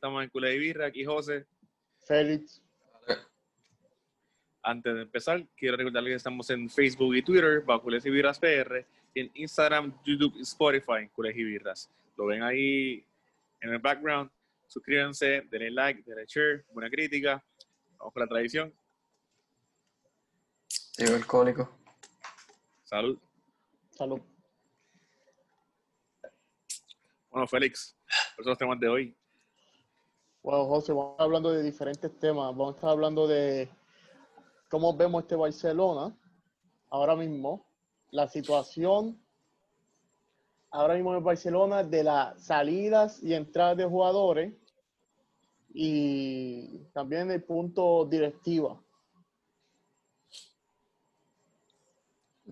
estamos en Culé y Birra. Aquí José. Félix. Antes de empezar, quiero recordarles que estamos en Facebook y Twitter bajo Culés y Birras PR. Y en Instagram, YouTube y Spotify, Culés y Birras. Lo ven ahí en el background. Suscríbanse, denle like, denle share, buena crítica. Vamos con la tradición. Cólico. Salud. Salud. Bueno, Félix, por son los temas de hoy. Bueno, José, vamos a estar hablando de diferentes temas. Vamos a estar hablando de cómo vemos este Barcelona ahora mismo, la situación ahora mismo en Barcelona de las salidas y entradas de jugadores y también el punto directiva.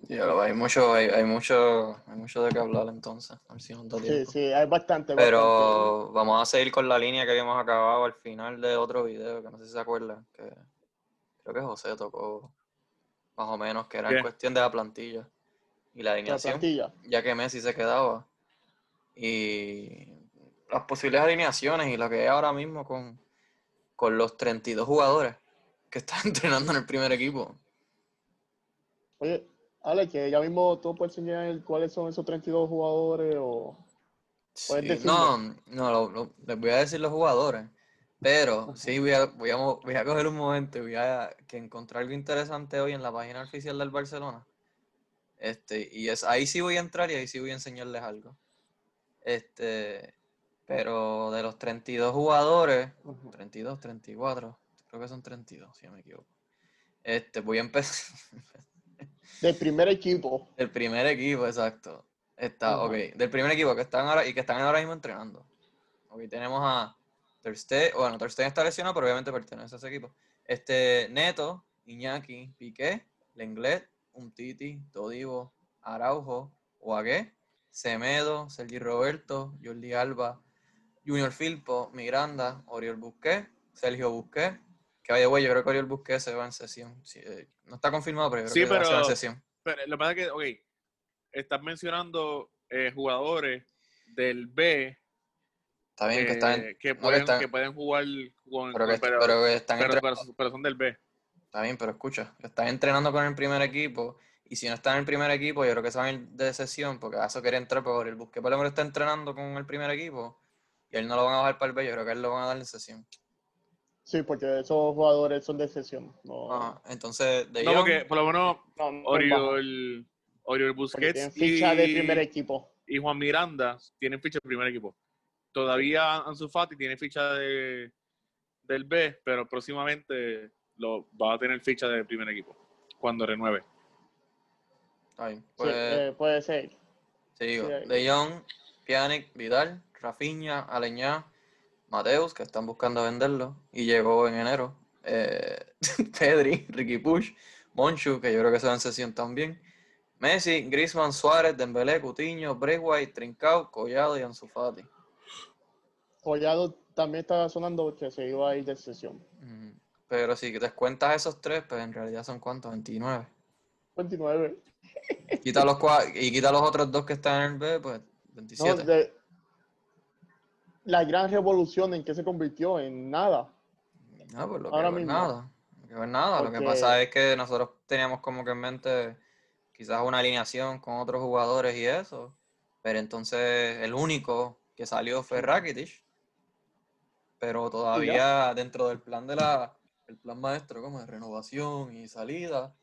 Ya, hay mucho, hay, hay mucho, hay mucho de qué hablar entonces. A ver si Sí, sí, hay bastante. bastante. Pero vamos a seguir con la línea que habíamos acabado al final de otro video, que no sé si se acuerdan, que creo que José tocó más o menos, que era en cuestión de la plantilla y la la alineación, plantilla. ya que Messi se quedaba. Y las posibles alineaciones y lo que hay ahora mismo con, con los 32 jugadores que están entrenando en el primer equipo. Oye, Ale, que ya mismo tú puedes enseñar cuáles son esos 32 jugadores o... Sí, no, no, lo- lo- les voy a decir los jugadores, pero sí voy a, voy a, voy a coger un momento y voy a que encontrar algo interesante hoy en la página oficial del Barcelona. Este, y es ahí sí voy a entrar y ahí sí voy a enseñarles algo. Este, pero de los 32 jugadores, Ujú. 32, 34, creo que son 32, si no me equivoco. Este, voy a empezar. Del primer equipo. El primer equipo, exacto. Está, Ajá. ok. Del primer equipo que están ahora y que están ahora mismo entrenando. Ok, tenemos a Stegen, bueno, Stegen está lesionado, pero obviamente pertenece a ese equipo. Este, Neto, Iñaki, Piqué, Lenglet, Umtiti, Todivo, Araujo, Oagué, Semedo, Sergi Roberto, Jordi Alba, Junior Filpo, Miranda, Oriol Busqué, Sergio Busqué. Que vaya, güey, yo creo que Oriol Busqué se va en sesión. Sí, eh, no está confirmado, pero yo creo Sí, que va a ser en pero- sesión. Pero lo que pasa es que, ok, estás mencionando eh, jugadores del B Está bien que eh, están que, no, que pueden, están- que pueden jugar con, pero que, pero, pero están pero- pero- pero son del B. Está bien, pero escucha, están entrenando con el primer equipo. Y si no están en el primer equipo, yo creo que se van a ir de sesión, porque eso quería entrar, porque el Busqué por lo menos está entrenando con el primer equipo. Y él no lo van a bajar para el B, yo creo que él lo van a dar en sesión. Sí, porque esos jugadores son de sesión. No, Ajá, Entonces, de No, porque por lo menos no, no bajo, Oriol, Oriol Busquets tienen ficha de primer y, equipo. y Juan Miranda tienen ficha del primer equipo. Todavía Ansu Fati tiene ficha de, del B, pero próximamente lo va a tener ficha del primer equipo cuando renueve. Sí, pues, eh, puede ser. sigo. sí, ahí. De Jong, Pjanic, Vidal, Rafinha, Aleñá, Mateus, que están buscando venderlo, y llegó en enero. eh, Pedri, Ricky Push, Monchu, que yo creo que se en sesión también. Messi, Griezmann, Suárez, Dembélé, Coutinho, Braithwaite, Trincao, Collado y Ansu Fati. Collado también estaba sonando que se iba a ir de sesión. Pero si descuentas esos tres, pues en realidad son cuántos, 29. 29. Quita los y quita los otros dos que están en el B, pues No, 27. de- la gran revolución en que se convirtió en nada. No, pues lo que Ahora ver mismo. nada. Lo que ver nada. Lo que Porque- pasa es que nosotros teníamos como que en mente quizás una alineación con otros jugadores y eso. Pero entonces el único que salió fue Rakitic. Pero todavía dentro del plan de la el plan maestro como de renovación y salida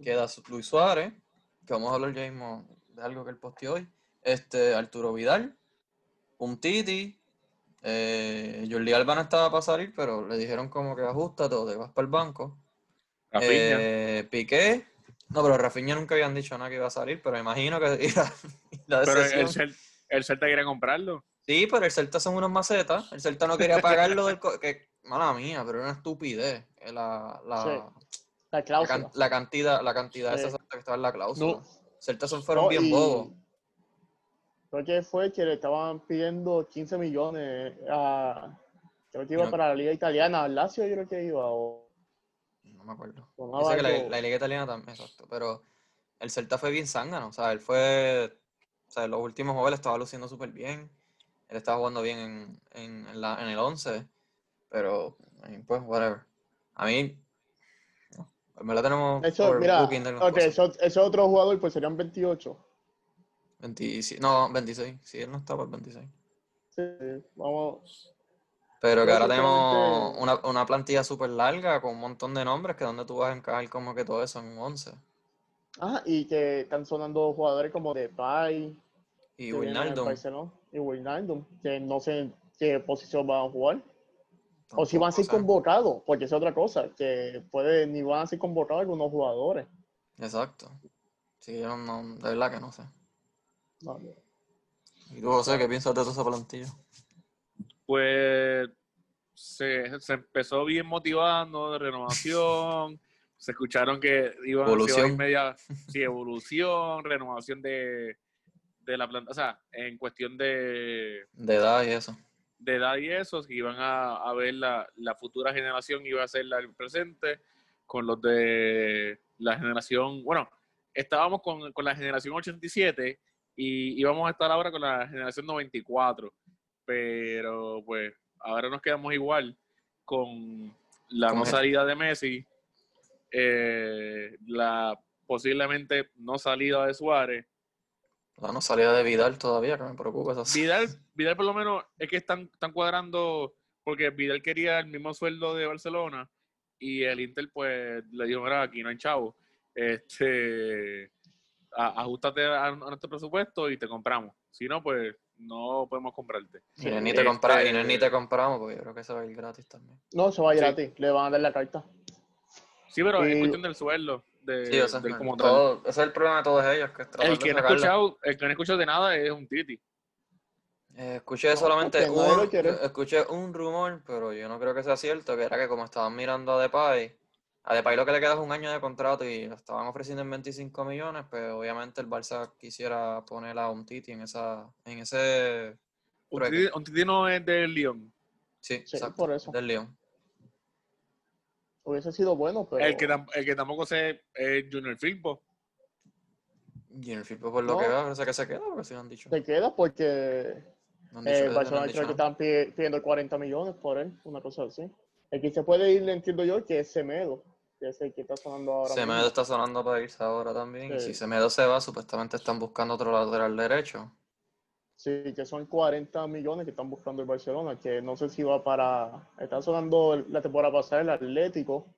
queda Luis Suárez, que vamos a hablar ya mismo de algo que él posteó hoy. Este Arturo Vidal, Umtiti, eh, Jordi Alba no estaba para salir, pero le dijeron como que ajusta todo, te vas para el banco. Rafinha. Eh, Piqué, no, pero Rafinha nunca habían dicho nada que iba a salir, pero me imagino que irá de pero el, Cel- el Celta quiere comprarlo. Sí, pero el Celta son unos macetas. El Celta no quería pagarlo del... co- que, mala mía, pero era una estupidez. eh, La, la, Sí. La la, cláusula. can- la cantidad, la cantidad Sí. esa que estaba en la cláusula. No. Celta son fueron No, bien y bobos. Creo que fue que le estaban pidiendo 15 millones a. Creo que iba No. para la Liga Italiana, al Lazio, yo creo que iba. O, No me acuerdo. que la, la liga italiana también, exacto. Pero el Celta fue bien zángano. O sea, él fue. O sea, en los últimos juegos le estaba luciendo súper bien. él está jugando bien en, en, en la, en el 11, pero I mean, pues whatever. A mí, me lo tenemos Eso, mira, overbooking de algunas ok, cosas. eso, ese otro jugador pues serían 28. 26, no, 26, sí, él no está por 26. Sí, vamos. Pero que ahora tenemos una, una plantilla súper larga con un montón de nombres que donde tú vas a encajar como que todo eso en un 11. Ah, y que están sonando jugadores como Depay, Y Wijnaldum, y Wijnaldum, que no sé en qué posición van a jugar. O si van a ser convocados, porque es otra cosa, que puede ni van a ser convocados algunos jugadores. Exacto. Sí, yo no, de verdad que no sé. ¿Y tú, José, qué piensas de toda esa plantilla? Pues se, se empezó bien motivando de renovación. se escucharon que iban a Evolución. ser media sí, evolución, renovación de, de la planta, o sea, en cuestión de, De edad y eso. de edad y eso, que iban a, a ver la, la futura generación, iba a ser la del presente, con los de la generación, bueno, estábamos con, con la generación 87 y íbamos a estar ahora con la generación 94, pero pues ahora nos quedamos igual con la ¿Cómo no salida de Messi, eh, la posiblemente no salida de Suárez, La no salida de Vidal todavía, que me preocupa eso. Vidal, Vidal por lo menos es que están, están cuadrando, porque Vidal quería el mismo sueldo de Barcelona y el Inter pues le dijo, mira, aquí no hay chavo, este, a- ajustate a, a nuestro presupuesto y te compramos. Si no, pues no podemos comprarte. Y no es ni te, compra- y no es ni Este- te compramos, porque yo creo que se va a ir gratis también. no se va a ir Sí. a ti, le van a dar la carta. Sí, pero es Y- cuestión del sueldo, de, Sí, o sea, del como tal. todo- ese es el problema de todos ellos, que es El que, no escuchado, el que no ha escuchado de nada es un Titi. Eh, escuché No, solamente un, escuché un rumor, pero yo no creo que sea cierto, que era que como estaban mirando a Depay, a Depay lo que le queda es un año de contrato y lo estaban ofreciendo en 25 millones, pues obviamente el Barça quisiera poner a un Titi en esa, en ese Un trueque. Titi, un Titi no es del Lyon. Sí, Sí, exacto, por eso. del León. Hubiese sido bueno, pero El, que, el que tampoco sé es Junior Firpo. El FIFA por lo No. que veo, parece que se queda, porque lo han dicho. se queda porque No dicho eh, no Barcelona han creo dicho que están pi- pidiendo 40 millones por él, una cosa así. El que se puede ir, le entiendo yo, que es Semedo, el que está sonando ahora Semedo mismo. está sonando para irse ahora también. Y Sí. si Semedo se va, supuestamente están buscando otro lateral derecho. Sí, que son 40 millones que están buscando el Barcelona, que no sé si va para... Está sonando el- la temporada pasada el Atlético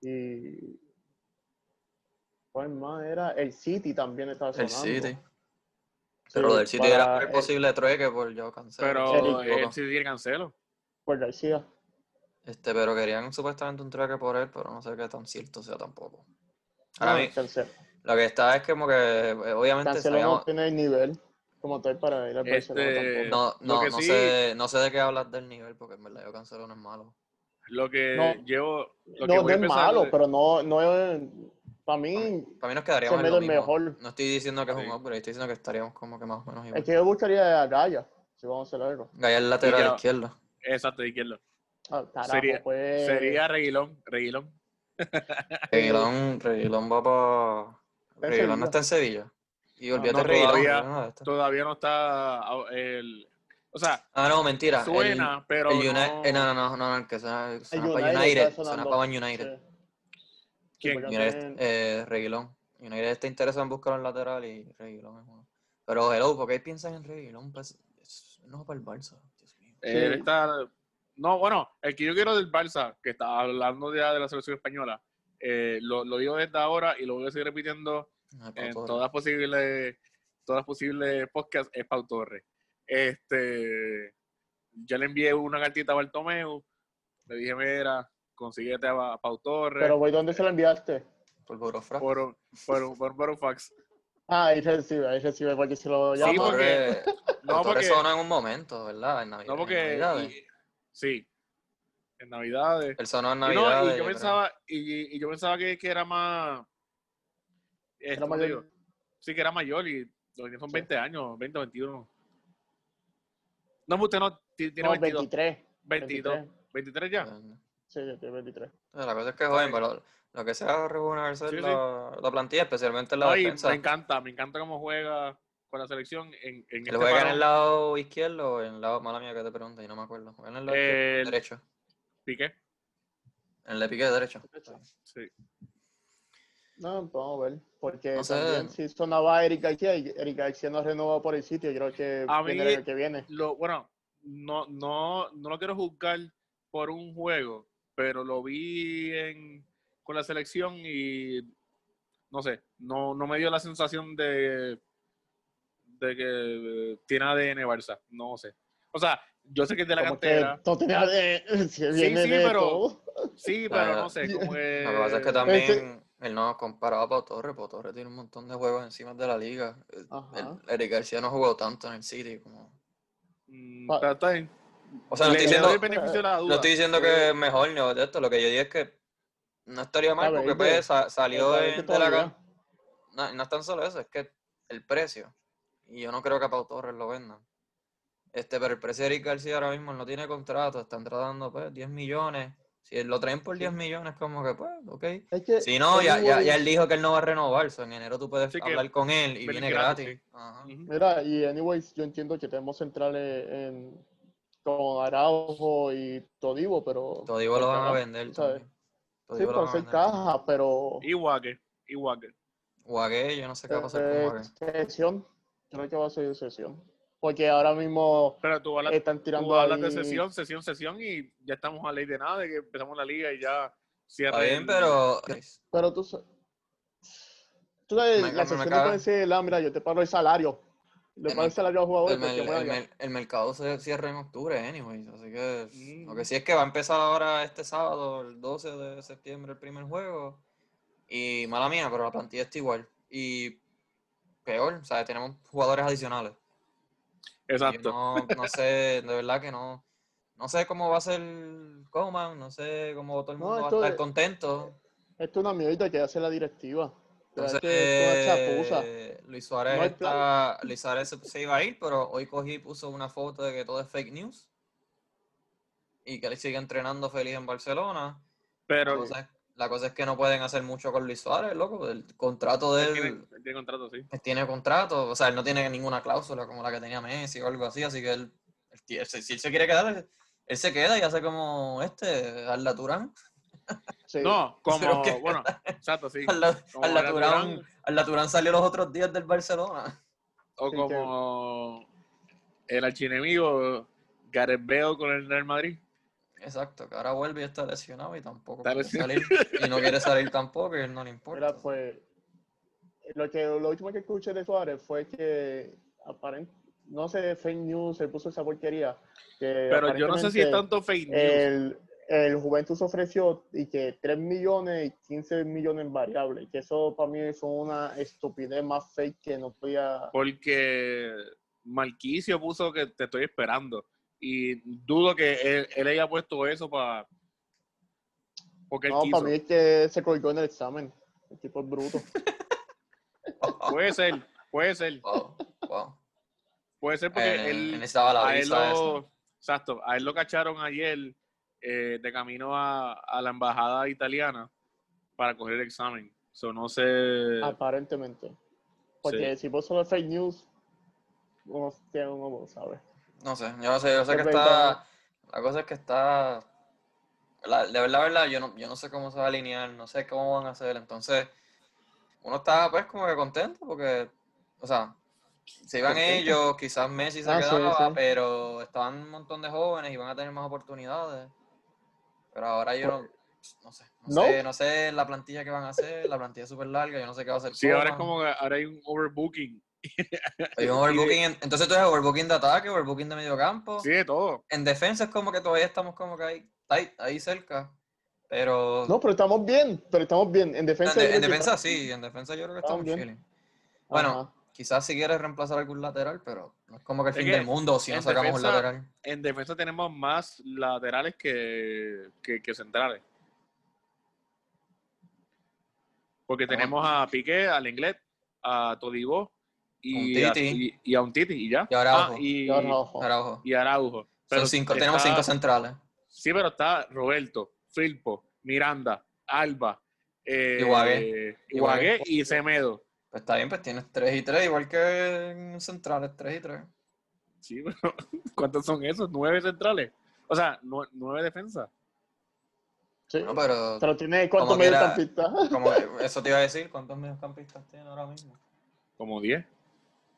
y... ¿Cuál más era? El City también estaba El sonando. City. Sí, Pero del City era el el- posible trueque por yo cancelo. Pero sí tiene cancelo. Por García. Este, pero querían supuestamente un trueque por él, pero no sé qué tan cierto sea tampoco. Ahora No, Cancelo. lo que está es como que, eh, obviamente, Cancelo no sabíamos- tiene el nivel como tal para ir al Este, no, no, no sí- sé, no sé de qué hablas del nivel, porque en verdad yo cancelo no es malo. Lo que No. llevo. Lo No, que voy es malo, pero no, no es... Para mí, Para mí nos quedaríamos en lo es mismo. mejor. No estoy diciendo que es un upgrade, estoy diciendo que estaríamos como que más o menos igual. el que yo buscaría a Gaya, si vamos a hacer algo. Gaya el lateral ya- izquierdo. Exacto, de izquierdo. Carajo, Sería- pues... Sería Reguilón. Reguilón. Reguilón, Reguilón va para... Reguilón no está en Sevilla. Y olvídate no, Reguilón. todavía- no está. Todavía no está. ah, El, o sea, Ah, no, mentira. el- suena, pero. El United, no- eh, no, no, no, no, el que suena, El suena para United suena para United. Sí. ¿Quién? United, tienen- eh, Reguilón. United está interesado en buscar un lateral y Reguilón es uno. Pero, hello, ¿por qué piensan en Reguilón? Pues, es- no para el Barça, Dios mío. Él Sí. está. No, bueno, el que yo quiero del Barça, que está hablando ya de la selección española, eh, lo, lo digo desde ahora y lo voy a seguir repitiendo Ah, en todas posibles todas posibles podcasts es Pau Torres. Este, ya le envié una cartita a Bartomeu, le dije, mira, consíguete a, a Pau Torres Pero, güey, ¿dónde se la enviaste? Por Burofra. por, por, por, por un fax. Ah, ahí recibe, ahí recibe, porque si lo Sí, llama... Pau porque- No, porque, sonó en un momento, ¿verdad? En Navidad. no en porque, y- sí, en Navidades. Él sonó en Y, no, y yo pensaba, y, y yo pensaba que, que era más, este, Era ¿cómo te mayor. digo? sí que era mayor y lo que son Sí. 20 años, 20 o 21. No, usted no, ti- tiene No, 22, 23. 22, 23 ya. Sí, yo tengo 23. La cosa es que es joven, pero lo que sea rejuvenecer Sí, sí. la, la plantilla, especialmente en la No, y defensa. me encanta, me encanta cómo juega. Con la selección en, en ¿Él este juega en el lado izquierdo o en el lado, mala mía que te pregunto y no me acuerdo? ¿Juega en el lado El- derecho? Piqué. En el de pique derecho. Sí. No, vamos a ver. Porque No sé. también si sonaba Eric García, y Eric García no renovó por el sitio, creo que A mí- viene el que viene. Lo, bueno, no, no, no lo quiero juzgar por un juego, pero lo vi en, con la selección y no sé, no, no me dio la sensación de, de que tiene ADN Barça, no sé. O sea, yo sé que es de la Como cantera, de, si sí, de pero- todo. sí, pero no sé, como que... Lo que pasa es que también él no comparaba a Pau Torres. Pau Torres tiene un montón de juegos encima de la liga. El- Eric García no jugó tanto en el City como... Mm, pero está bien. O sea, no estoy diciendo, de no estoy diciendo que es mejor ni de esto. Lo que yo digo es que no estaría mal porque que- pues, sa- salió que de la No, no es tan solo eso, es que el precio. Y yo no creo que a Pau Torres lo vendan. Este, pero el precio de Eric García ahora mismo no tiene contrato, están tratando pues 10 millones. Si lo traen por 10 millones, como que pues, ok. Es que Si no, ya, ya, ya él dijo que él no va a renovar. so en enero tú puedes Sí, hablar con él y viene gratis, gratis. sí. Ajá. Ujú. Mira, y anyways, yo entiendo que tenemos centrales en, con Araujo y Todivo, pero... Todivo lo van a vender ¿sabes? Sí, hacer vender. caja, pero... Y Wague, y. Guagué, yo no sé qué va a pasar con eh, Guagué. sesión, creo que va a ser sesión. Porque ahora mismo Pero tú hablas, están tú tirando hablas de ahí- sesión, sesión, sesión y ya estamos a ley de nada, de que empezamos la liga y ya cierra. Está bien, el- pero Pero tú, tú sabes, Me- la sesión no puede ser, ah, mira, yo te pago el salario. Le El pago el salario al jugador. el, el mer- el mercado se cierra en octubre, anyways. Así que Mm. lo que sí es que va a empezar ahora este sábado, el 12 de septiembre, el primer juego. Y mala mía, pero la plantilla está igual. Y peor, o sea, tenemos jugadores adicionales. Exacto. no, no sé, de verdad que no. No sé cómo va a ser Coman, no sé cómo todo el No, mundo va a estar es- contento. Esto es una mierda que hace la directiva. Entonces, eh, Luis Suárez No está, Luis Suárez se, se iba a ir, pero hoy cogí y puso una foto de que todo es fake news y que él sigue entrenando feliz en Barcelona. Pero la cosa es que no pueden hacer mucho con Luis Suárez, loco. El contrato de él él tiene, tiene contrato, sí. él tiene contrato, o sea, él no tiene ninguna cláusula como la que tenía Messi o algo así, así que él, él si si él se quiere quedar, él, él se queda y hace como este, Arda Turán. Sí. No, como, que- bueno, exacto, sí. Arda Turán, Turán. Arda Turán salió los otros días del Barcelona. O Sí, como el archienemigo Gareth Bale con el Real Madrid. Exacto, que ahora vuelve y está lesionado y tampoco quiere salir. Y no quiere salir tampoco, y él no le importa. Mira, pues, lo, que, lo último que escuché de Suárez fue que, aparent, no sé, fake news, se puso esa porquería. Que Pero yo no sé si es aparentemente tanto fake news. El, el Juventus ofreció y que 3 millones y 15 millones en variables. Que eso para mí es una estupidez más fake que no podía. Porque Marquicio puso que te estoy esperando. Y dudo que él, él haya puesto eso para. Porque él No, quiso. para mí es que se colgó en el examen. El tipo es bruto. Puede ser, puede ser. Wow, wow. Puede ser porque Eh, él. necesitaba la a él lo, exacto, a él lo cacharon ayer eh, de camino a, a la embajada italiana para coger el examen. So, no sé. Aparentemente. Porque si puso los fake news, uno, tiene- uno lo sabe. No sé, yo no sé, yo sé Es que está. La cosa es que está. la- de verdad, verdad, yo no, yo no sé cómo se va a alinear, no sé cómo van a hacer. Entonces, uno está pues como que contento porque, o sea, se iban Contento. ellos, quizás Messi se Ah, quedaba, sí. pero estaban un montón de jóvenes y van a tener más oportunidades. Pero ahora yo no, no sé, no, ¿No? sé, no sé la plantilla que van a hacer, la plantilla es súper larga, yo no sé qué va a hacer. Sí, ahora es como que ahora hay un overbooking. Hay un overbooking, en- entonces tú eres overbooking de ataque, overbooking de medio campo. Sí, de todo. En defensa es como que todavía estamos como que ahí, ahí, ahí cerca. Pero No, pero estamos bien. Pero estamos bien. En defensa. en, en que defensa sí, en defensa yo creo que Estamos estamos bien. chilling. Bueno, Ajá. quizás si quieres reemplazar algún lateral, pero no es como que el Es fin que del mundo si no sacamos un defensa- lateral. En defensa tenemos más laterales que, que, que centrales. Porque Ajá. tenemos a Piqué, al Inglés, a Todibo y, a, Titi. y, y a un Titi y ya. Y Araujo. Ah, y, Y Araujo. Araujo. y Araujo. Pero Son cinco, está- tenemos cinco centrales. Sí, pero está Roberto, Filpo, Miranda, Alba, eh. Ibagué y Semedo. Pues está bien, pues tienes 3 y 3, igual que en centrales, 3 y 3. Sí, pero ¿cuántos son esos? ¿Nueve centrales? O sea, nue- nueve defensas. Sí. No, pero Pero tiene cuántos mediocampistas. eso te iba a decir, ¿cuántos mediocampistas tiene ahora mismo? Como diez.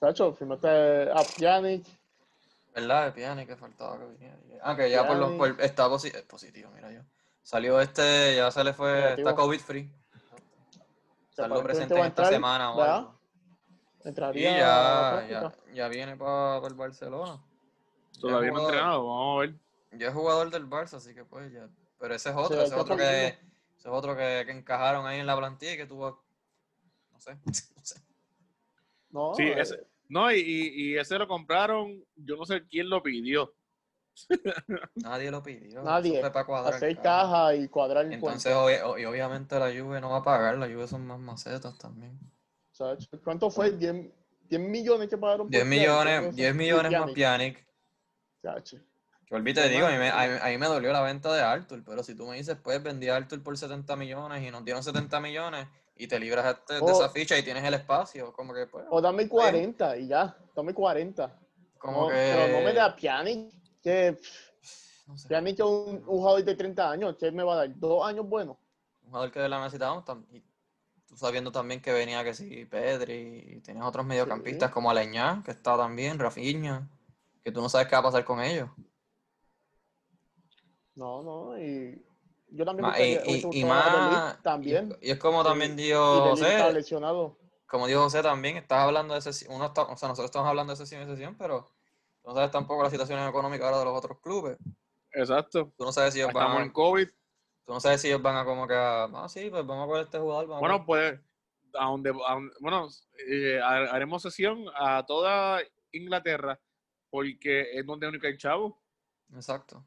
Tacho, firmaste a Pjanic. ¿Verdad? De Piani que faltaba que viniera. Ah, que ya por los por- está posi- eh, positivo, mira yo. Salió este, ya se le fue, Negativo. está COVID free. Aparentemente presente esta semana o algo. Y Entraría la ya, ya, ya viene para el Barcelona. Todavía no entrenado. Vamos a ver. Ya es jugador del Barça, así que pues ya. Pero ese es otro, ese otro que, ese es otro que, que encajaron ahí en la plantilla y que tuvo, no sé, no sé. No, Sí, eh, ese- No, y, y, y ese lo compraron. Yo no sé quién lo pidió. Nadie lo pidió. Nadie. eso fue para cuadrar hacer caja y cuadrar el Entonces, y obviamente la Juve no va a pagar, la Juve son más macetas también. ¿Cuánto fue? 10, 10 millones que pagaron por 10 Pjanic, millones, entonces, 10 millones más Pjanic. Pjanic. Tacho. Que olvídate, digo, a mí, me, a, mí, a mí me dolió la venta de Arthur, pero si tú me dices, pues vendí a Arthur por 70 millones y nos dieron 70 millones y te libras este- de Oh. esa ficha y tienes el espacio, como que pues, O dame 40 y ya. Dame 40. como No, que... Pero no me da Pjanic. Que no sé, Pjanic es un, un jugador de 30 años. ¿Qué me va a dar? ¿Dos años buenos? un jugador que la necesitábamos tam- y tú sabiendo también que venía que sí, Pedri y tenías otros mediocampistas como Aleñá, que está también, Rafinha, que tú no sabes qué va a pasar con ellos. No, no. Y yo también Ma- me y, y- y más, También. Y, es como también dijo José, lesionado. como dijo José también, estás hablando de sesión, uno está, o sea, nosotros estamos hablando de sesión y sesión, pero tú no sabes tampoco la situación económica ahora de los otros clubes. Exacto. Tú no sabes si ellos van Estamos a, en COVID. tú no sabes si ellos van a como que, a, ah, sí, pues vamos a poner este jugador, vamos a Bueno, pues, a donde, a donde- bueno, eh, ha- haremos sesión a toda Inglaterra porque es donde único hay chavo. Exacto.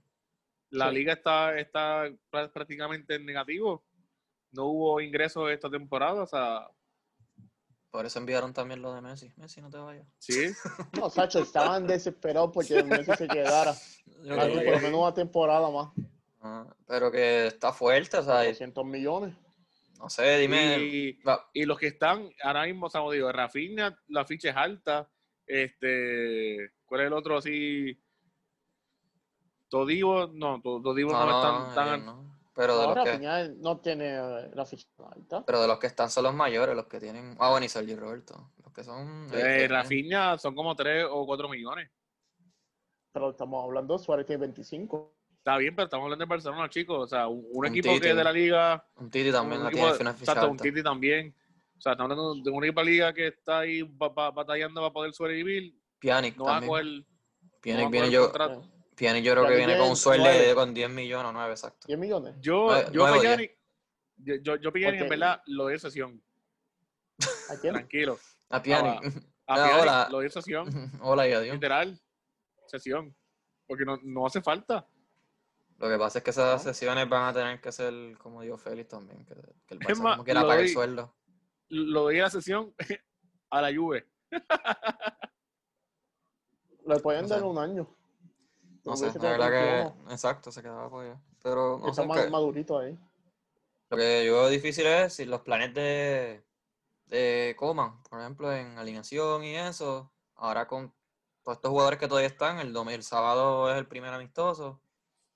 La Sí. liga está, está prá- prácticamente en negativo. No hubo ingresos esta temporada, o sea, Por eso enviaron también lo de Messi. Messi, no te vayas. sí. No, Sacho, estaban desesperados porque Messi se quedara. Yo por lo menos una temporada más. Ah, pero que está fuerte, o sea, 200 millones. no sé, dime. Y, los que están ahora mismo, o sea, digo, Rafinha, la ficha es alta. Este, ¿cuál es el otro así? Todivo, no, To- Todivo no, no, es no, tan, no. Pero de Ahora los que, Rafinha no tiene eh, la ficha alta. pero de los que están son los mayores, los que tienen. Ah, bueno, y Sergio Roberto. Los que son. Eh, Rafinha son como 3 o 4 millones. Pero estamos hablando, Suárez tiene 25. Está bien, pero estamos hablando de Barcelona, chicos. O sea, un, un Un equipo Titi. que es de la liga. Un Titi también un la equipo tiene ficha exacto, un alta. Titi también. O sea, estamos hablando de un equipo de la liga que está ahí ba- ba- batallando para poder sobrevivir. Pjanic No va a también. no va a viene coger yo, contrato. Pjanic yo creo que viene con un sueldo de con 10 millones o 9, exacto. 10 millones. Yo, yo, o yo, yo, yo Pjanic, en verdad lo de sesión. ¿A quién? Tranquilo. A Pjanic. A hola. lo de sesión. Hola y adiós. Literal. Sesión. Porque no, no hace falta. Lo que pasa es que esas No. sesiones van a tener que ser, como dijo Félix también, que, que el Barça más, como quiera pagar el sueldo. Lo doy a la sesión a la Juve. Le pueden No dar sé. un año. No sé, la verdad que, exacto, se quedaba por allá. Pero no Está sé, más que- madurito ahí. lo que yo veo difícil es si los planes de, de Coman, por ejemplo, en alineación y eso, ahora con todos estos jugadores que todavía están, el, dom- el sábado es el primer amistoso,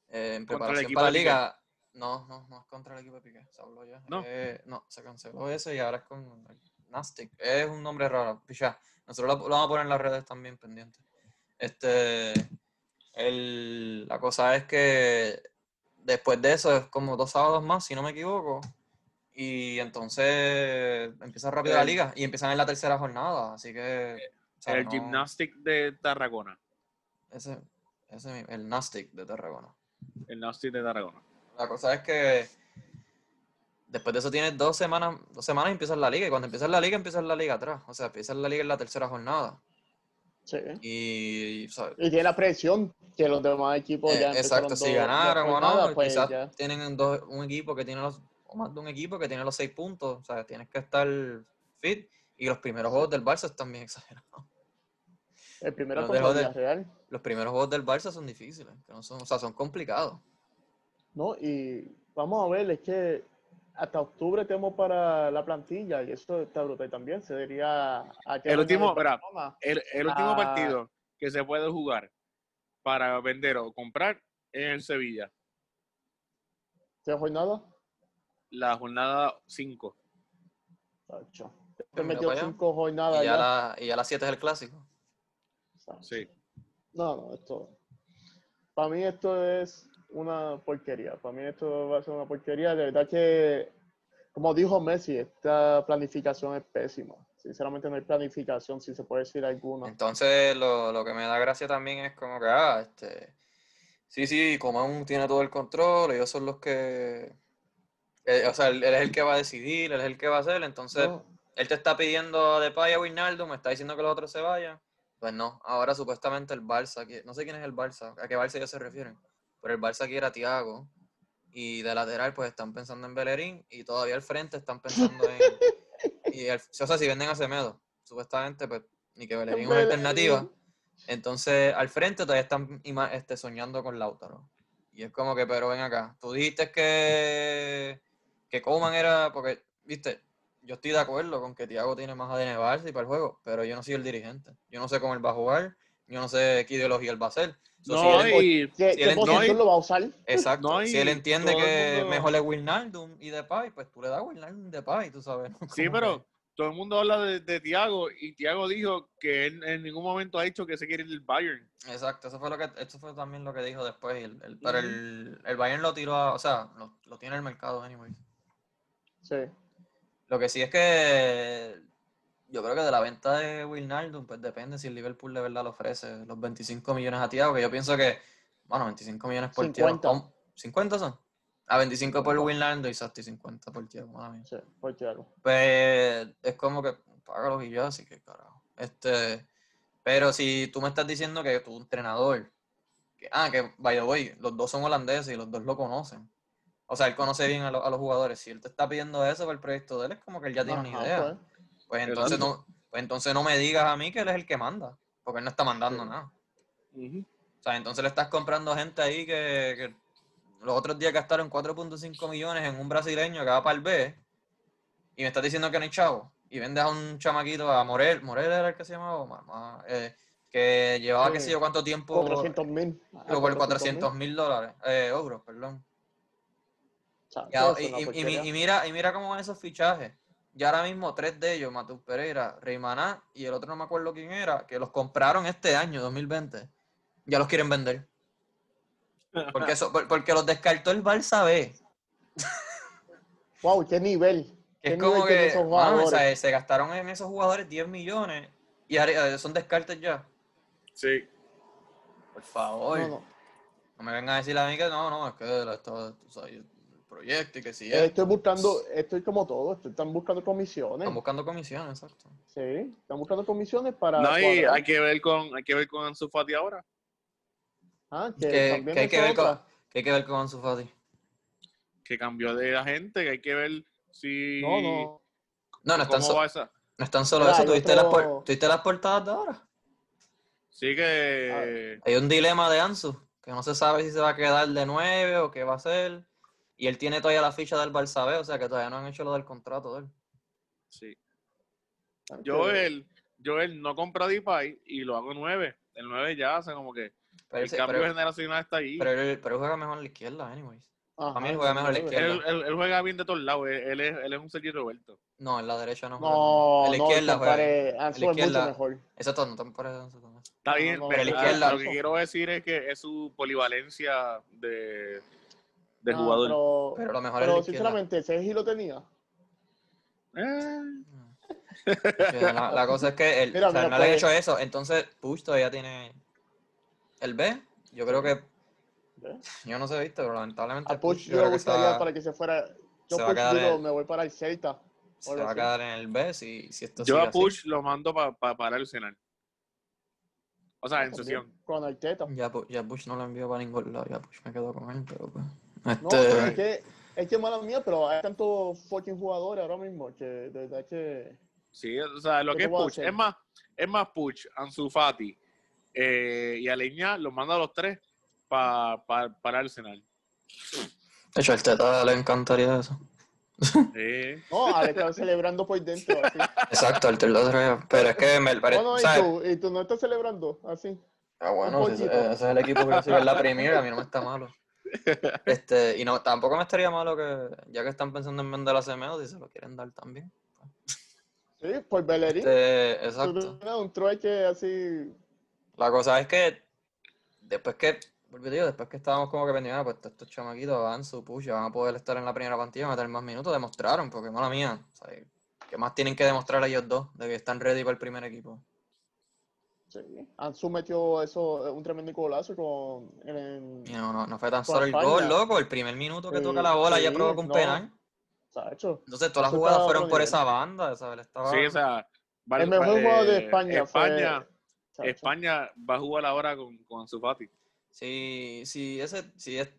eh, en Contra el preparación equipo para la liga, no, no, no es contra el equipo de Piqué, se habló ya. No. Eh, no, se canceló ese y ahora es con Nastic, es un nombre raro, picha. Nosotros lo, lo vamos a poner en las redes también pendientes. Este, el, la cosa es que después de eso es como dos sábados más, si no me equivoco. Y entonces empieza rápido la liga y empiezan en la tercera jornada. Así que. o sea, el no- Gymnastic de Tarragona. Ese, ese mismo, el Nastic de Tarragona. El Gymnastic de Tarragona. La cosa es que después de eso tienes dos semanas, dos semanas y empiezas la liga. Y cuando empiezas la liga, empiezas la liga atrás. O sea, empiezas la liga en la tercera jornada. Sí. Y. Y tiene la presión que los demás equipos Eh, ya exacto, si dos- ganaron o no, pues quizás ya. tienen dos, un equipo que tiene los, o más de un equipo que tiene los seis puntos, o sea, tienes que estar fit y los primeros juegos del Barça están bien exagerados. El primero Los contra dejó de- Villarreal, Los primeros juegos del Barça son difíciles, que no son, o sea, son complicados. ¿no? Y vamos a ver, es que hasta octubre tenemos para la plantilla y eso está brutal también. Se diría a que El último. El, el último Ah. partido que se puede jugar para vender o comprar en el Sevilla. ¿Qué jornada? La jornada 5. Tacho. Te metió para allá. cinco jornadas Y ya, ya. la, y ya las 7 es el clásico. Sí. No, no, esto. Para mí esto es una porquería. Para mí esto va a ser una porquería. De verdad que, como dijo Messi, esta planificación es pésima. Sinceramente no hay planificación, si se puede decir alguna. Entonces, lo, lo que me da gracia también es como que, ah, este, sí, sí, Coman tiene todo el control, ellos son los que, eh, o sea, él, él es el que va a decidir, él es el que va a hacer, entonces, No, él te está pidiendo a Depay a Wijnaldum, me está diciendo que los otros se vayan, pues no, ahora supuestamente el Barça, que- no sé quién es el Barça, a qué Barça ellos se refieren, pero el Barça quiere a Thiago, y de lateral pues están pensando en Bellerín, y todavía al frente están pensando en, y el- o sea, si venden a Semedo, supuestamente, pues, ni que Bellerín es una alternativa, entonces, al frente todavía están este, soñando con Lautaro. Y es como que, pero ven acá, tú dijiste que, que Coman era, porque, viste, yo estoy de acuerdo con que Thiago tiene más ADN Barça y para el juego, pero yo no soy el dirigente. Yo no sé cómo él va a jugar, yo no sé qué ideología él va a hacer. So, si No, él- y ¿Qué, Si qué él lo va a usar? exacto. no, si él entiende que mundo- mejor es Wijnaldum y Depay, pues tú le das Wijnaldum y Depay, tú sabes. ¿no? sí, pero que- todo el mundo habla de, de Tiago y Tiago dijo que él en ningún momento ha dicho que se quiere ir del Bayern. Exacto, eso fue lo que, eso fue también lo que dijo después. el- el- pero el, el Bayern lo tiró, a- o sea, lo, lo tiene en el mercado, anyways. Sí. Lo que sí es que yo creo que de la venta de Wijnaldum, pues depende si el Liverpool de verdad le ofrece los 25 millones a Thiago, que yo pienso que, bueno, 25 millones por Thiago. 50. ¿cómo? ¿50 son? A 25 por Wijnaldum y Sasti 50 por Thiago, madre mía. Sí, por Thiago. Pues es como que págalos y ya, así que carajo. Este, pero si tú me estás diciendo que tu entrenador, que, ah, que by the way, los dos son holandeses y los dos lo conocen. O sea, él conoce bien a, lo- a los jugadores. Si él te está pidiendo eso para el proyecto de él, es como que él ya tiene una Ajá, idea. pues. Pues entonces no, pues entonces no me digas a mí que él es el que manda, porque él no está mandando Sí. nada. O sea, entonces le estás comprando gente ahí que, que los otros días gastaron 4.5 millones en un brasileño que va para el B y me estás diciendo que no hay chavo. Y vendes a un chamaquito, a Morel, Morel era el que se llamaba, Ma- ma- eh, que llevaba qué Sí. sé yo cuánto tiempo, 400 mil. pero por 400 mil dólares, eh, euros, perdón. Y mira, y mira cómo van esos fichajes. Y ahora mismo tres de ellos, Matheus Pereira, Reimaná y el otro no me acuerdo quién era, que los compraron este año, 2020. Ya los quieren vender. Porque, eso, porque los descartó el Barça B. Wow, qué nivel. ¿Qué es como nivel tienen que esos mano, o sea, jugadores? se gastaron en esos jugadores 10 millones y eh, son descartes ya. Sí. Por favor. No, No, no. me vengan a decir a mí que no, no, es que esto- tú sabes, el proyecto y que sí. Es. Estoy buscando, estoy como todo, estoy- están buscando comisiones. Están buscando comisiones, exacto. Sí, están buscando comisiones para. No, y cuadrar. hay que ver con, hay que ver con Ansu Fati ahora. Ah, que Que, también que hay que ver con, que hay que ver con Ansu Fati. Que cambió de agente, que hay que ver si. No, no. No, no están, ¿Cómo so- esa? no están solo Mira, eso. ¿Tuviste, las, por- otro- tuviste las portadas de ahora? Sí que. Hay un dilema de Ansu, que no se sabe si se va a quedar de 9 o qué va a hacer. Y él tiene todavía la ficha del Barça B, o sea que todavía no han hecho lo del contrato de él. Sí. Yo que- él, yo él no compra Depay y lo hago 9. El 9 ya hace como que Pero, el cambio pero, generacional está ahí. pero él- pero él juega mejor en la izquierda, anyways. Ajá, para mí él juega mejor a la izquierda. él, él- él juega bien de todos lados. Él, él es, él es un Sergio Roberto. No, en la derecha no juega. No, en la no, izquierda juega. compare, Ansu es mucho izquierda- mejor. Exacto, no te parece. Está No, bien, no, pero pero la izquierda- lo que quiero decir es que es su polivalencia de, de Ah, jugador. Pero, Pero lo mejor pero es la izquierda. sinceramente, Sergi lo tenía. Eh, La, la cosa es que él, Mira, o sea, mira, no le han pues- hecho eso. Entonces, Push todavía tiene el B. Yo creo que, yo no sé, viste, pero lamentablemente A Push yo yo que va, para que se fuera. Yo se va a Push quedar digo, en- me voy para el Celta. se va a quedar en el B si, si esto yo a así. Push lo mando para para el Arsenal. O sea, en sesión. Con Arteta. Ya, ya Bush no lo envió para ningún lado, ya Bush me quedo con él, pero pues. No, Este, es que, es que mala mía, pero hay tantos fucking jugadores ahora mismo que de verdad que. Sí, o sea, lo ¿Qué que es hacer? Es más, es más Push, Ansu Fati eh, y Aleña los manda a los tres pa, pa- para Arsenal. de hecho, el Teta le encantaría eso. Sí. No, Ale estaba celebrando por dentro, así. Exacto, otro día. Pero es que me parece. No, no, y ¿sabes? tú, y tú no estás celebrando, así. Ah, bueno, ese, ese es el equipo que recibe la Premier, a mí no me está malo. Este, y no, tampoco me estaría malo que, ya que están pensando en vender a Semedo, si se lo quieren dar también. Sí, por Bellerín. Este, exacto. un trueque así. La cosa es que después que, digo, después que estábamos como que pendientes, pues estos chamaquitos van su push, van a poder estar en la primera plantilla, meter más minutos, demostraron, porque mala mía, o sea, ¿qué más tienen que demostrar ellos dos de que están ready para el primer equipo? Sí. Ansu metió eso, eh, un tremendo golazo con. En, no, no, no fue tan solo el España. gol, loco, el primer minuto que Sí, toca la bola ya sí, provoca un no. penal. Sacho. Entonces todas las jugadas fueron por esa banda, estaba- Sí, o sea, El mejor jugador de España España, fue. España va a jugar ahora con, con Ansu Fati. Si, si, ese, si, es,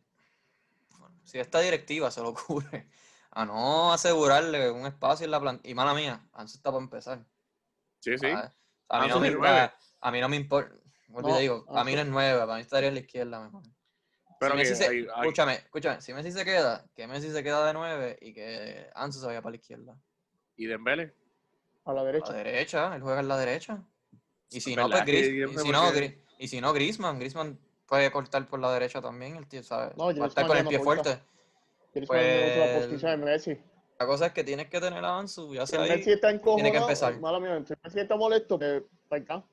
si esta directiva se lo ocurre a no asegurarle un espacio en la planta, y mala mía, Ansu está para empezar. Sí, sí. ¿sabes? A mí, no me. A, a mí no me importa. No, te digo, a mí no es nueve, para mí estaría en la izquierda mejor. Pero si que Messi se- hay- hay- escúchame, escúchame, si Messi se queda, que Messi se queda de nueve y que Ansu se vaya para la izquierda. y Dembele. A la A derecha. la derecha, él juega en la derecha. Y si no, pues Gris, no y si no, y si no, Griezmann, Griezmann puede cortar por la derecha también, el tío, ¿sabes? No, Va a estar con el no pie corta. fuerte. Pues- usa la posición de Messi. La cosa es que tienes que tener a Ansu, ya sea ahí. Messi está encojonado, tiene que empezar. mala mía, si Messi está molesto, que para acá.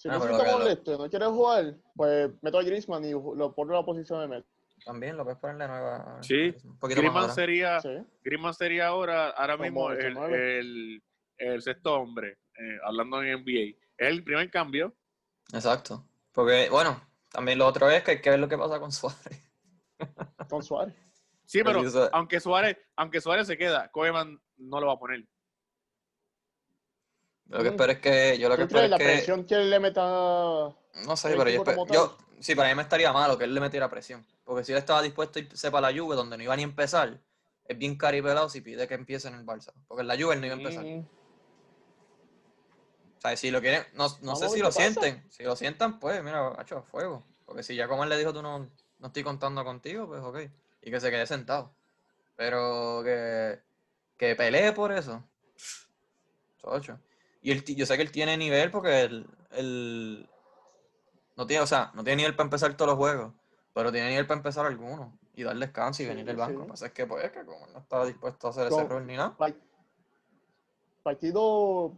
Si Ah, Messi pero está que lo- molesto y no quiere jugar, pues meto a Griezmann y lo pongo en la posición de Messi. También lo puedes ponerle nueva. Sí, Griezmann sería, Sí. Griezmann sería ahora, ahora Como mismo el, el, el sexto hombre, eh, hablando en NBA. Es el primer cambio. Exacto. Porque, bueno, también lo otro es que hay que ver lo que pasa con Suárez. Con Suárez. Sí, Pero aunque Suárez, aunque Suárez se queda, Koeman no lo va a poner. Lo que espero es que. Yo lo que ¿Tú crees espero la es que. presión que él le meta No sé, pero yo, equipo espe- como yo tal? sí, para mí me estaría malo que él le metiera presión. Porque si él estaba dispuesto a irse para la Juve, donde no iba ni a empezar, es bien caripelado si pide que empiece en el Barça. Porque en la Juve él no iba a empezar. Mm, O sea, si lo quieren, no, no sé si lo pasa. sienten. Si lo sientan, pues, mira, macho, a fuego. Porque si ya como él le dijo, tú no, no estoy contando contigo, pues ok. Y que se quede sentado. Pero que, que pelee por eso. Chocho. Y él, yo sé que él tiene nivel porque él, él no tiene, o sea, no tiene nivel para empezar todos los juegos, pero tiene nivel para empezar algunos y dar descanso y venir del banco. Lo que pasa es que, pues, es que como él no está dispuesto a hacer ese rol ni nada. pa- Partido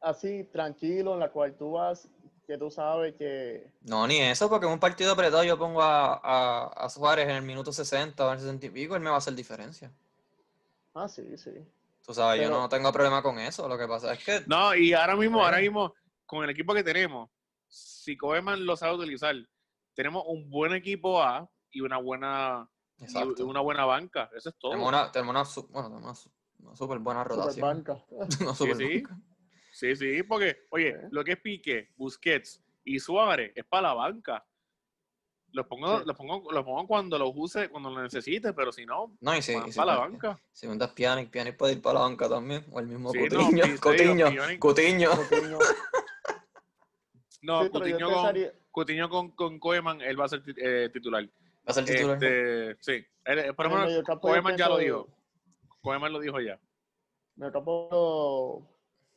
así, tranquilo, en la cual tú vas, que tú sabes que No, ni eso, porque en un partido apretado yo pongo a, a, a Suárez en el minuto 60 o en el 60 y pico, él me va a hacer diferencia. Ah, sí, sí. Tú sabes, yo no tengo problema con eso. Lo que pasa es que No, y ahora mismo, ahora Bueno. mismo, con el equipo que tenemos, si Koeman lo sabe utilizar, tenemos un buen equipo A y una buena, y Exacto. una buena banca. Eso es todo. Tenemos una, tenemos una, su- bueno, tenemos una, su- una super buena rotación. Super sí. banca. Sí, sí, porque, oye, lo que es Pique, Busquets y Suárez es para la banca. Los pongo, Sí. los pongo, los pongo cuando los use, cuando los necesite, pero si no, No, y si, van y si para la me- banca. Si me das Pjanic, Pjanic puede ir para la banca también. O el mismo Sí, no, Cutiño, digo, Cutiño, Pjanic- Cutiño. Coutinho. No, Sí, Coutinho, con, pensaría- con, con Koeman, él va a ser eh, titular. Va a ser titular. Este, sí, Él- eh, por ejemplo, Koeman ya lo dijo. Koeman lo dijo ya. Mediocampo,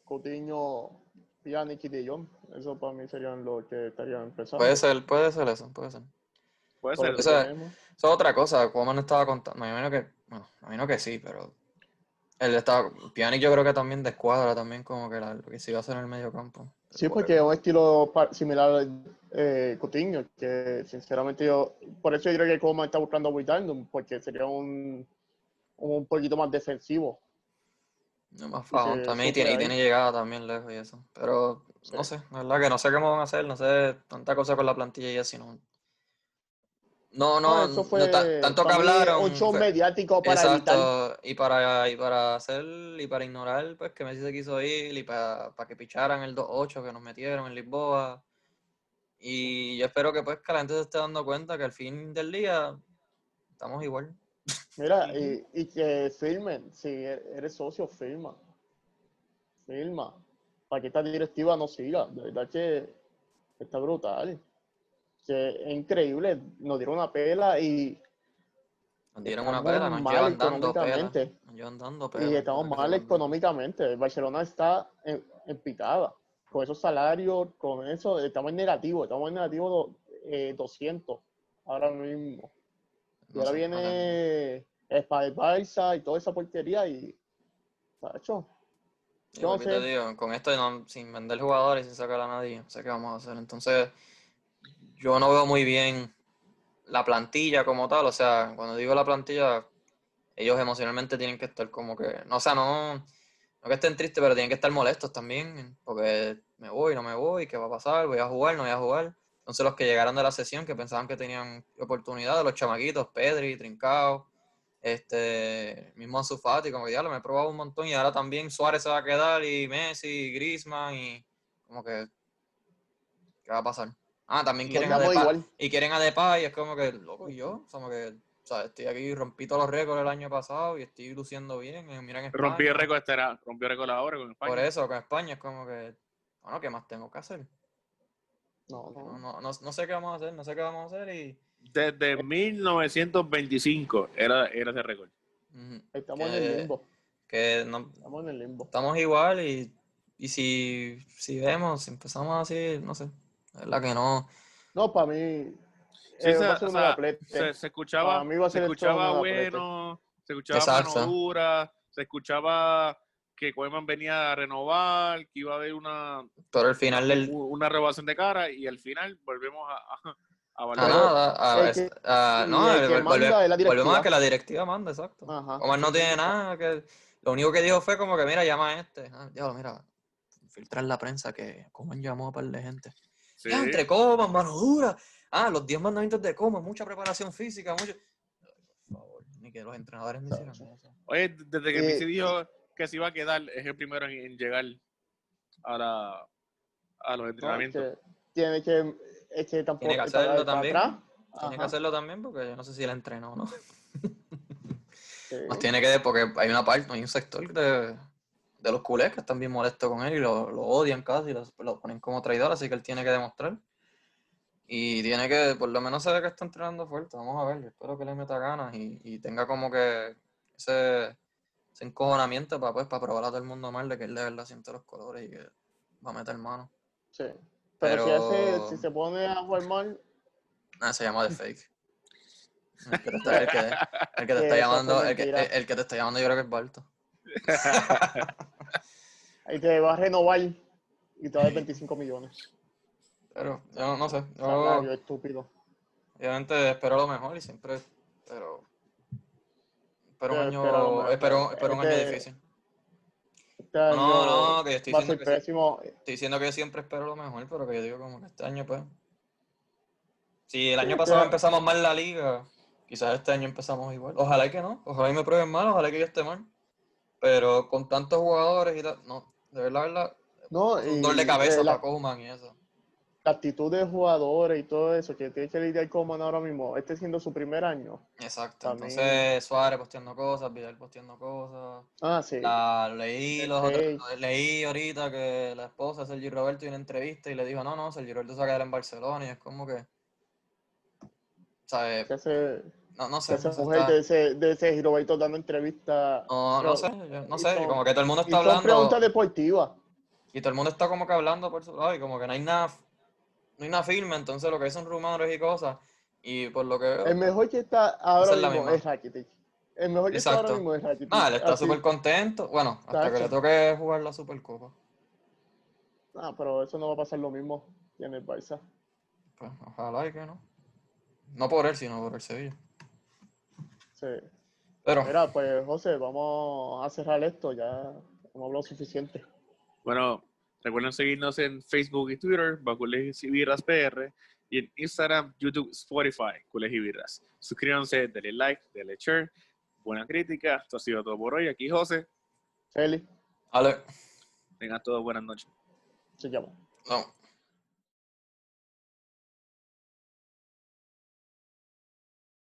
Coutinho, Pjanic y De Jong. Eso para mí serían los que estarían empezando. Puede ser, puede ser eso, puede ser. Puede ser. Eso es otra cosa, como no estaba contando, me imagino que, bueno, me imagino que sí, pero él estaba, Pjanic yo creo que también descuadra también como que la- lo que se iba a hacer en el medio campo. Sí, porque es un estilo similar al eh, Coutinho, que sinceramente yo, por eso yo creo que Coman está buscando a Wijnaldum, porque sería un, un poquito más defensivo. No más se también, y tiene, y ahí. tiene llegada también lejos y eso. Pero no sé, la verdad que no sé cómo van a hacer, no sé, tanta cosa con la plantilla y así, no. No, eso fue ta- tanto que hablaron. un show fue- mediático para evitar. Y para, y para hacer, y para ignorar, pues que Messi se quiso ir, y para, para que picharan el 2-8 que nos metieron en Lisboa. Y yo espero que pues que la gente se esté dando cuenta que al fin del día estamos igual. Mira, y, y que firmen, si eres socio, firma. Firma. Para que esta directiva no siga. De verdad que está brutal. Que es increíble. Nos dieron una pela y Nos dieron una pela, nos llevan dando pela. Nos llevan dando pela. Y estamos mal económicamente. El Barcelona está en, en picada. Con esos salarios, con eso, estamos en negativo. Estamos en negativo eh, 200 ahora mismo. Y No ahora sé, viene el Barça y toda esa porquería y... Tacho, Y yo no sé. digo, con esto no- sin vender jugadores, sin sacar a nadie, no sé qué vamos a hacer. Entonces, yo no veo muy bien la plantilla como tal. O sea, cuando digo la plantilla, ellos emocionalmente tienen que estar como que, no, o sea, no, no que estén tristes, pero tienen que estar molestos también, porque me voy, no me voy, ¿qué va a pasar? ¿Voy a jugar, no voy a jugar? Entonces los que llegaron de la sesión, que pensaban que tenían oportunidad, los chamaquitos, Pedri, Trincao, este, mismo Ansu Fati, como que ya lo me he probado un montón y ahora también Suárez se va a quedar y Messi, y Griezmann y como que, ¿qué va a pasar? Ah, también quieren a damos Depay, igual. y quieren a Depay, y es como que, loco, y yo, como que, o sea, estoy aquí, rompí todos los récords el año pasado y estoy luciendo bien, eh, mira en España. Rompí el récord, este era, rompió el récord ahora con España. Por eso, con España es como que, bueno, ¿qué más tengo que hacer? No, No, no. no, no, no sé qué vamos a hacer, no sé qué vamos a hacer y... Desde 1925 era, era ese récord. Estamos en el limbo. Que no, Estamos en el limbo. estamos igual y, y si, si vemos, si empezamos así, no sé, la verdad que no. No, para mí... Sí, eh, se, va a ser o un sea, se, se escuchaba, va a se escuchaba bueno, se escuchaba Exacto. mano dura, se escuchaba que Koeman venía a renovar, que iba a haber una, Pero al final del... una renovación de cara y al final volvemos a, a, a A Valverde. nada, a- el es- que- a- y no, el volve- volvemos a que la directiva manda, exacto. Ajá. Omar no tiene nada, que lo único que dijo fue como que, mira, llama a este. Ah, diablo, mira, filtra en la prensa que Coman llamó a par de gente. Sí. Ya, entre Coman, mano dura. Ah, los 10 mandamientos de Coman, mucha preparación física, mucho... Por favor, ni que los entrenadores me hicieran eso. Oye, desde que Eh, Messi dijo que se iba a quedar, es el primero en, en llegar a, la, a los No, es entrenamientos. que tiene que... Es que tampoco... Tiene que hacerlo para también. atrás, Tiene que hacerlo también porque yo no sé si él entrenó o no. sí. Más tiene que, porque hay una parte, hay un sector de, de los culés que están bien molestos con él y lo, lo odian casi, lo, lo ponen como traidor, así que él tiene que demostrar. Y tiene que, por lo menos se ve que está entrenando fuerte, vamos a ver, yo espero que le meta ganas y, y tenga como que ese, ese encojonamiento para, pues, para probar a todo el mundo mal de que él de verdad siente los colores y que va a meter mano. Sí. Pero, si, hace, si se pone a jugar mal, Ah, se llama The Fake. El que te está, el que- el que te está llamando, el que, mentira. el que te está llamando yo creo que es Balto. ahí te va a renovar y te va a dar 25 millones. Pero yo no, sé. Yo, Salario estúpido. Obviamente espero lo mejor y siempre, pero espero un Pero año, espero espero, espero un año Este- difícil. Este año No, no, que yo estoy diciendo que, estoy diciendo que yo siempre espero lo mejor, pero que yo digo como que este año pues. Si el año Sí, pasado que- empezamos mal la liga, quizás este año empezamos igual. Ojalá que no, ojalá y me prueben mal, ojalá que yo esté mal. Pero con tantos jugadores y tal, no, de verdad, de verdad, No, y un dolor de cabeza eh, la, para Koeman y eso. la actitud de jugadores y todo eso que tiene que lidiar con ahora mismo, este siendo su primer año. Exacto. También- Entonces Suárez posteando cosas, Vidal posteando cosas. Ah, sí. La, leí, los otros- leí ahorita que la esposa de Sergio Roberto dio una entrevista y le dijo, no, no, Sergio Roberto se va a quedar en Barcelona y es como que, ¿sabes? No, no sé. esa mujer está- de ese, de ese Roberto dando entrevistas. no, no sé, no y sé, son- como que todo el mundo Y está son hablando preguntas deportivas. y todo el mundo está como que hablando por su lado y como que no hay nada, no hay nada firme, entonces lo que hay son rumores y cosas y por lo que veo, El mejor que está ahora es mismo es Rakitic. El mejor que está ahora mismo es Rakitic. nada, él está súper contento, bueno, hasta que le toque jugar la Supercopa. Ah, pero eso no va a pasar lo mismo que en el Barça. Pues ojalá y que no. No por él, sino por el Sevilla. Sí. Pero, Mira, pues José, vamos a cerrar esto. Ya hemos hablado suficiente. Bueno, recuerden seguirnos en Facebook y Twitter, bajo Birras PR, y en Instagram, YouTube, Spotify, Colegios y Birras. Suscríbanse, denle like, denle share, buena crítica. Esto ha sido todo por hoy. Aquí José. Feli, Ale, Tengan todos buenas noches. se llama. no.